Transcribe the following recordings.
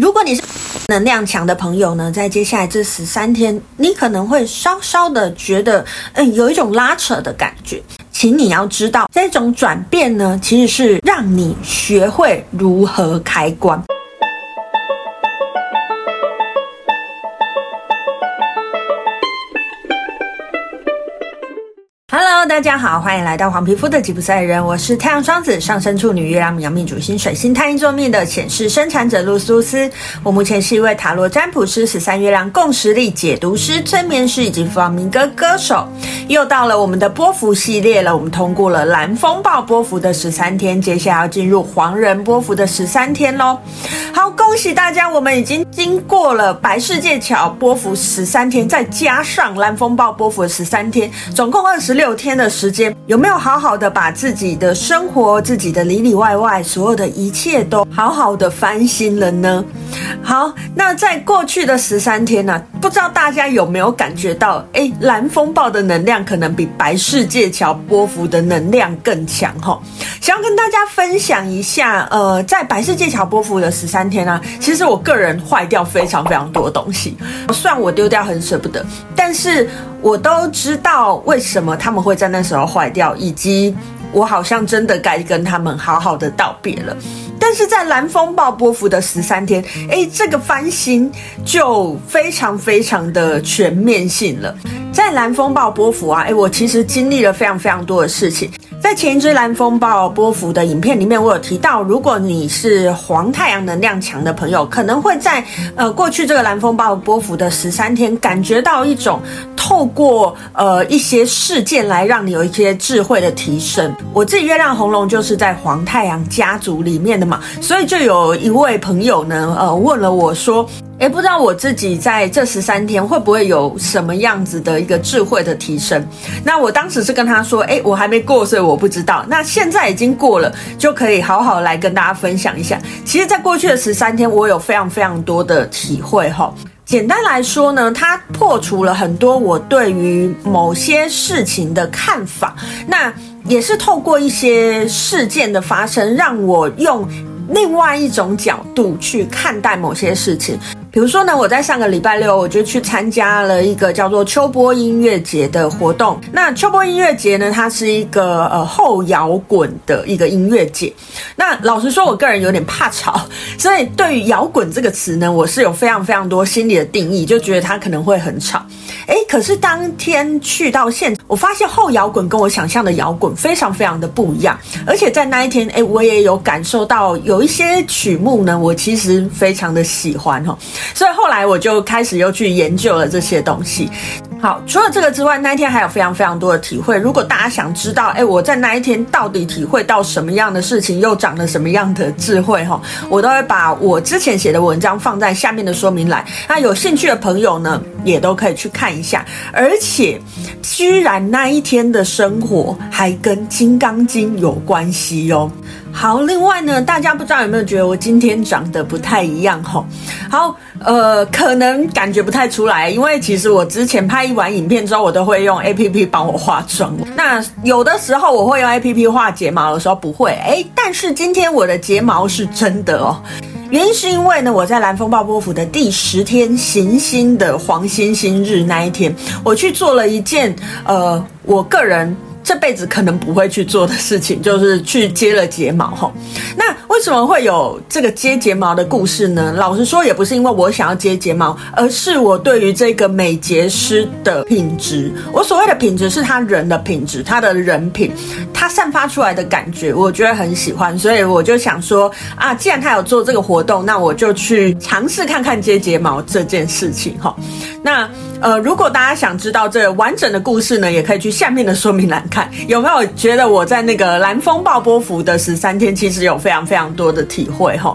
如果你是能量强的朋友呢，在接下来这十三天，你可能会稍稍的觉得，嗯，有一种拉扯的感觉。请你要知道，这种转变呢，其实是让你学会如何开关。大家好，欢迎来到黄皮肤的吉普赛人，我是太阳双子上升处女月亮牡羊命主星水星太阴坐命的显示生产者露丝露丝。我目前是一位塔罗占卜师、十三月亮共识力解读师、催眠师以及弗朗明哥歌手。又到了我们的波符系列了，我们通过了蓝风暴波符的十三天，接下来要进入黄人波符的十三天喽。好，恭喜大家，我们已经经过了白世界桥波符十三天，再加上蓝风暴波符的十三天，总共二十六天。的时间有没有好好的把自己的生活、自己的里里外外所有的一切都好好的翻新了呢？好，那在过去的十三天呢、啊，不知道大家有没有感觉到，哎，蓝风暴的能量可能比白世界桥波幅的能量更强哈？想要跟大家分享一下，呃，在白世界桥波幅的十三天呢、啊，其实我个人坏掉非常非常多东西，虽然我丢掉很舍不得，但是我都知道为什么他们会。在那时候坏掉，以及我好像真的该跟他们好好的道别了。但是在蓝风暴波幅的十三天，诶，这个翻新就非常非常的全面性了。在蓝风暴波幅啊，诶，我其实经历了非常非常多的事情。在前一支蓝风暴波符的影片里面，我有提到，如果你是黄太阳能量强的朋友，可能会在呃过去这个蓝风暴波符的十三天，感觉到一种透过呃一些事件来让你有一些智慧的提升。我自己月亮红龙就是在黄太阳家族里面的嘛，所以就有一位朋友呢，呃问了我说。诶，不知道我自己在这十三天会不会有什么样子的一个智慧的提升？那我当时是跟他说，诶，我还没过，所以我不知道。那现在已经过了，就可以好好来跟大家分享一下。其实，在过去的十三天，我有非常非常多的体会哈。简单来说呢，它破除了很多我对于某些事情的看法。那也是透过一些事件的发生，让我用另外一种角度去看待某些事情。比如说呢，我在上个礼拜六，我就去参加了一个叫做秋波音乐节的活动。那秋波音乐节呢，它是一个呃后摇滚的一个音乐节。那老实说，我个人有点怕吵，所以对于摇滚这个词呢，我是有非常非常多心理的定义，就觉得它可能会很吵。诶，可是当天去到现场，我发现后摇滚跟我想象的摇滚非常非常的不一样。而且在那一天，诶，我也有感受到有一些曲目呢，我其实非常的喜欢哈。所以后来我就开始又去研究了这些东西。好，除了这个之外，那一天还有非常非常多的体会。如果大家想知道，哎，我在那一天到底体会到什么样的事情，又长了什么样的智慧，哈，我都会把我之前写的文章放在下面的说明栏。那有兴趣的朋友呢，也都可以去看一下。而且，居然那一天的生活还跟《金刚经》有关系哟。好，另外呢，大家不知道有没有觉得我今天长得不太一样哈？好，呃，可能感觉不太出来，因为其实我之前拍一完影片之后，我都会用 APP 帮我化妆。那有的时候我会用 APP 画睫毛的时候不会，诶，但是今天我的睫毛是真的哦。原因是因为呢，我在蓝风暴波符的第十天行星的黄星星日那一天，我去做了一件呃，我个人。这辈子可能不会去做的事情，就是去接了睫毛哈。那为什么会有这个接睫毛的故事呢？老实说，也不是因为我想要接睫毛，而是我对于这个美睫师的品质。我所谓的品质，是他人的品质，他的人品，他散发出来的感觉，我觉得很喜欢。所以我就想说啊，既然他有做这个活动，那我就去尝试看看接睫毛这件事情哈。那呃，如果大家想知道这完整的故事呢，也可以去下面的说明栏看。有没有觉得我在那个蓝风暴波幅的十三天，其实有非常非常多的体会哈？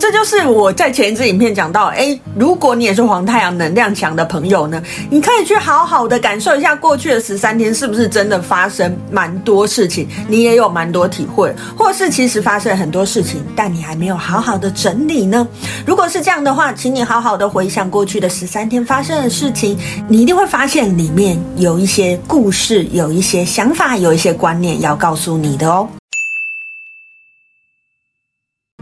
这就是我在前一支影片讲到，诶，如果你也是黄太阳能量强的朋友呢，你可以去好好的感受一下过去的十三天是不是真的发生蛮多事情，你也有蛮多体会，或是其实发生很多事情，但你还没有好好的整理呢？如果是这样的话，请你好好的回想过去的十三天发生的事情。你一定会发现里面有一些故事，有一些想法，有一些观念要告诉你的哦。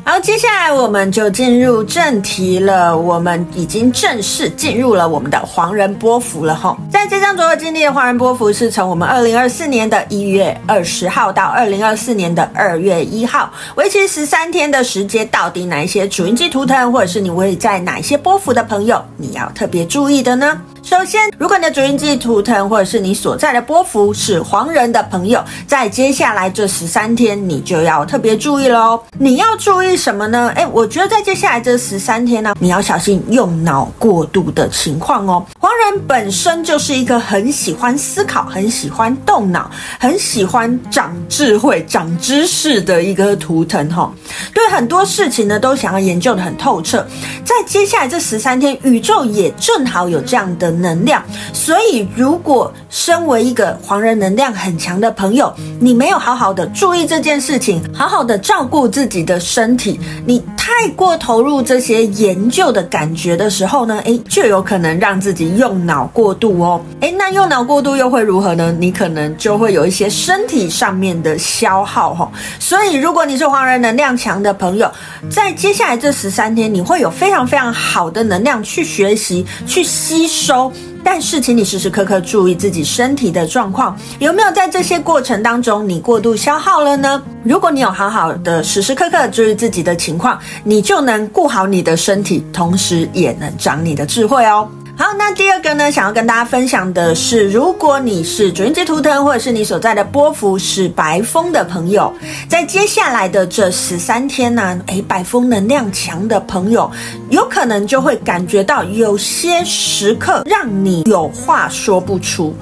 好，接下来我们就进入正题了，我们已经正式进入了我们的黄人波幅了哈。在这张左耳经历的黄人波幅是从我们二零二四年的一月二十号到二零二四年的二月一号，为期十三天的时间，到底哪一些主印记图腾，或者是你会在哪一些波幅的朋友，你要特别注意的呢？首先，如果你的主印记图腾或者是你所在的波幅是黄人的朋友，在接下来这十三天，你就要特别注意喽。你要注意什么呢？诶，我觉得在接下来这十三天呢，你要小心用脑过度的情况哦。黄人本身就是一个很喜欢思考、很喜欢动脑、很喜欢长智慧、长知识的一个图腾哈。对很多事情呢，都想要研究的很透彻。在接下来这十三天，宇宙也正好有这样的。能量，所以如果身为一个黄人能量很强的朋友，你没有好好的注意这件事情，好好的照顾自己的身体，你太过投入这些研究的感觉的时候呢，诶，就有可能让自己用脑过度哦。诶，那用脑过度又会如何呢？你可能就会有一些身体上面的消耗哈。所以如果你是黄人能量强的朋友，在接下来这十三天，你会有非常非常好的能量去学习、去吸收。但是，请你时时刻刻注意自己身体的状况，有没有在这些过程当中你过度消耗了呢？如果你有好好的时时刻刻注意自己的情况，你就能顾好你的身体，同时也能长你的智慧哦。好，那第二个呢，想要跟大家分享的是，如果你是主印记图腾，或者是你所在的波幅是白风的朋友，在接下来的这十三天呢，诶，白风能量强的朋友，有可能就会感觉到有些时刻让你有话说不出。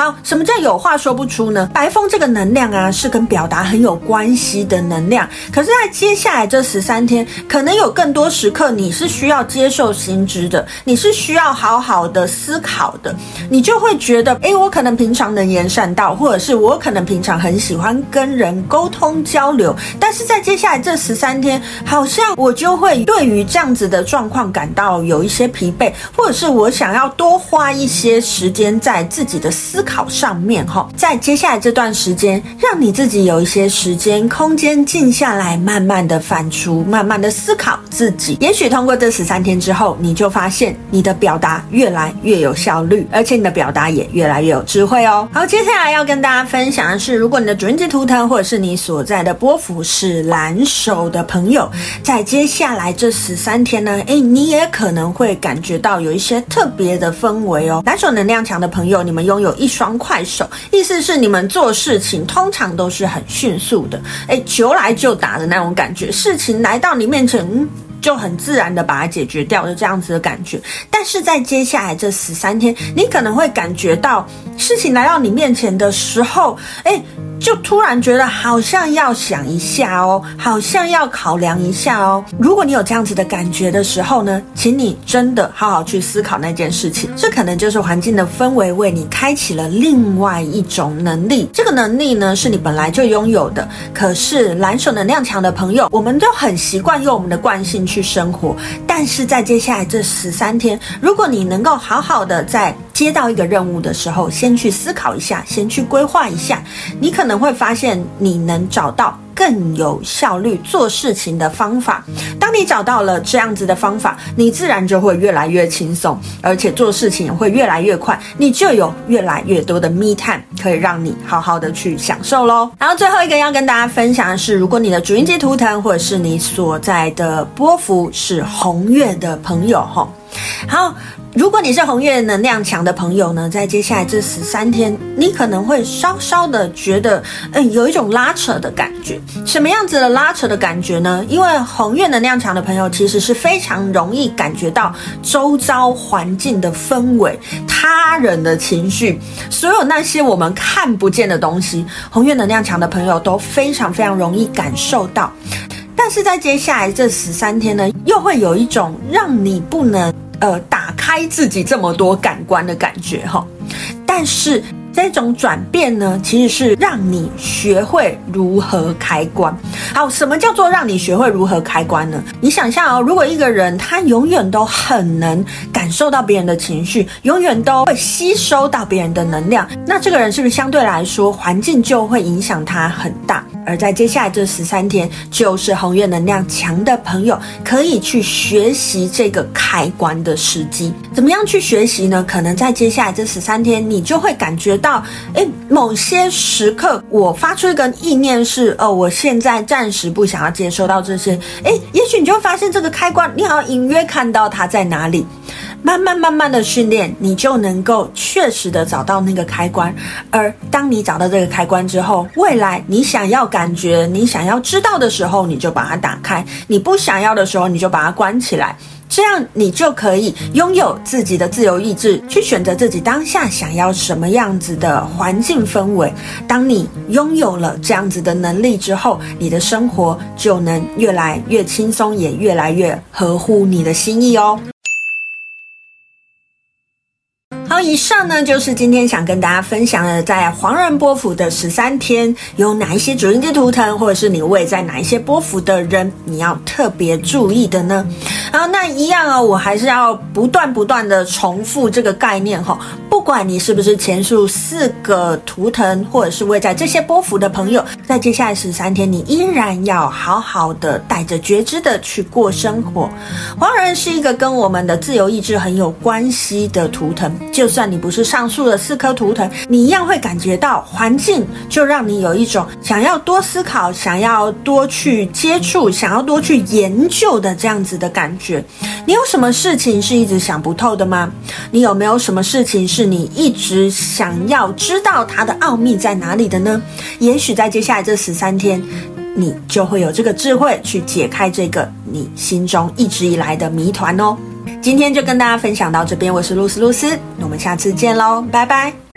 好，什么叫有话说不出呢？白风这个能量啊，是跟表达很有关系的能量。可是，在接下来这十三天，可能有更多时刻，你是需要接受新知的，你是需要好好的思考的。你就会觉得，诶，我可能平常能言善道，或者是我可能平常很喜欢跟人沟通交流，但是在接下来这十三天，好像我就会对于这样子的状况感到有一些疲惫，或者是我想要多花一些时间在自己的思考。考上面哈，在接下来这段时间，让你自己有一些时间空间静下来，慢慢的反刍，慢慢的思考自己。也许通过这十三天之后，你就发现你的表达越来越有效率，而且你的表达也越来越有智慧哦。好，接下来要跟大家分享的是，如果你的主印记图腾或者是你所在的波幅是蓝手的朋友，在接下来这十三天呢，诶，你也可能会感觉到有一些特别的氛围哦。蓝手能量强的朋友，你们拥有一双快手，意思是你们做事情通常都是很迅速的，诶，求来就打的那种感觉，事情来到你面前，就很自然的把它解决掉，就这样子的感觉。但是在接下来这十三天，你可能会感觉到事情来到你面前的时候，诶。就突然觉得好像要想一下哦，好像要考量一下哦。如果你有这样子的感觉的时候呢，请你真的好好去思考那件事情。这可能就是环境的氛围为你开启了另外一种能力。这个能力呢，是你本来就拥有的。可是蓝手能量强的朋友，我们都很习惯用我们的惯性去生活。但是在接下来这十三天，如果你能够好好的在接到一个任务的时候，先去思考一下，先去规划一下，你可能会发现你能找到更有效率做事情的方法。当你找到了这样子的方法，你自然就会越来越轻松，而且做事情也会越来越快，你就有越来越多的 me time 可以让你好好的去享受喽。然后最后一个要跟大家分享的是，如果你的主印记图腾或者是你所在的波幅是红月的朋友，哈，好。如果你是红月能量强的朋友呢，在接下来这十三天，你可能会稍稍的觉得，嗯，有一种拉扯的感觉。什么样子的拉扯的感觉呢？因为红月能量强的朋友，其实是非常容易感觉到周遭环境的氛围、他人的情绪，所有那些我们看不见的东西，红月能量强的朋友都非常非常容易感受到。但是在接下来这十三天呢，又会有一种让你不能。呃，打开自己这么多感官的感觉哈，但是这种转变呢，其实是让你学会如何开关。好，什么叫做让你学会如何开关呢？你想象哦，如果一个人他永远都很能感受到别人的情绪，永远都会吸收到别人的能量，那这个人是不是相对来说环境就会影响他很大？而在接下来这十三天，就是红月能量强的朋友可以去学习这个开关的时机。怎么样去学习呢？可能在接下来这十三天，你就会感觉到，诶，某些时刻我发出一个意念是，哦，我现在暂时不想要接收到这些。诶，也许你就会发现这个开关，你好像隐约看到它在哪里。慢慢慢慢的训练，你就能够确实的找到那个开关。而当你找到这个开关之后，未来你想要感觉、你想要知道的时候，你就把它打开；你不想要的时候，你就把它关起来。这样你就可以拥有自己的自由意志，去选择自己当下想要什么样子的环境氛围。当你拥有了这样子的能力之后，你的生活就能越来越轻松，也越来越合乎你的心意哦。以上呢就是今天想跟大家分享的，在黄人波幅的十三天，有哪一些主星之图腾，或者是你位在哪一些波幅的人，你要特别注意的呢？好，那一样啊、我还是要不断不断的重复这个概念哈、不管你是不是前述四个图腾，或者是位在这些波幅的朋友，在接下来十三天，你依然要好好的带着觉知的去过生活。黄人是一个跟我们的自由意志很有关系的图腾。就算你不是上述的四颗图腾，你一样会感觉到环境就让你有一种想要多思考、想要多去接触、想要多去研究的这样子的感觉。你有什么事情是一直想不透的吗？你有没有什么事情是你一直想要知道它的奥秘在哪里的呢？也许在接下来这十三天，你就会有这个智慧去解开这个你心中一直以来的谜团哦。今天就跟大家分享到这边，我是露丝露丝，那我们下次见喽，拜拜。